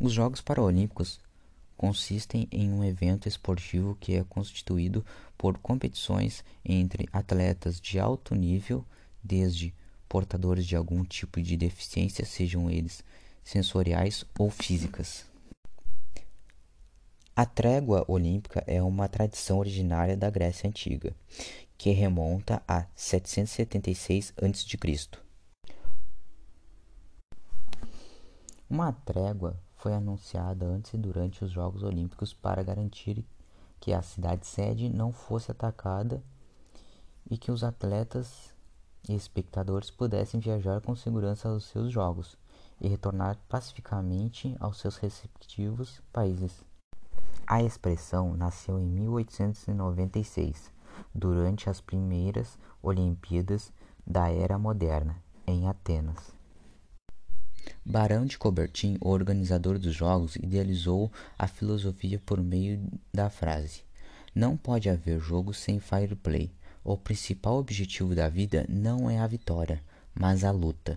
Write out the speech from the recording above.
Os Jogos Paralímpicos consistem em um evento esportivo que é constituído por competições entre atletas de alto nível, desde portadores de algum tipo de deficiência, sejam eles sensoriais ou físicas. A trégua olímpica é uma tradição originária da Grécia Antiga, que remonta a 776 a.C. Uma trégua foi anunciada antes e durante os Jogos Olímpicos para garantir que a cidade-sede não fosse atacada e que os atletas e espectadores pudessem viajar com segurança aos seus jogos e retornar pacificamente aos seus respectivos países. A expressão nasceu em 1896, durante as primeiras Olimpíadas da Era Moderna, em Atenas. Barão de Coubertin, o organizador dos Jogos, idealizou a filosofia por meio da frase: Não pode haver jogo sem fair play. O principal objetivo da vida não é a vitória, mas a luta.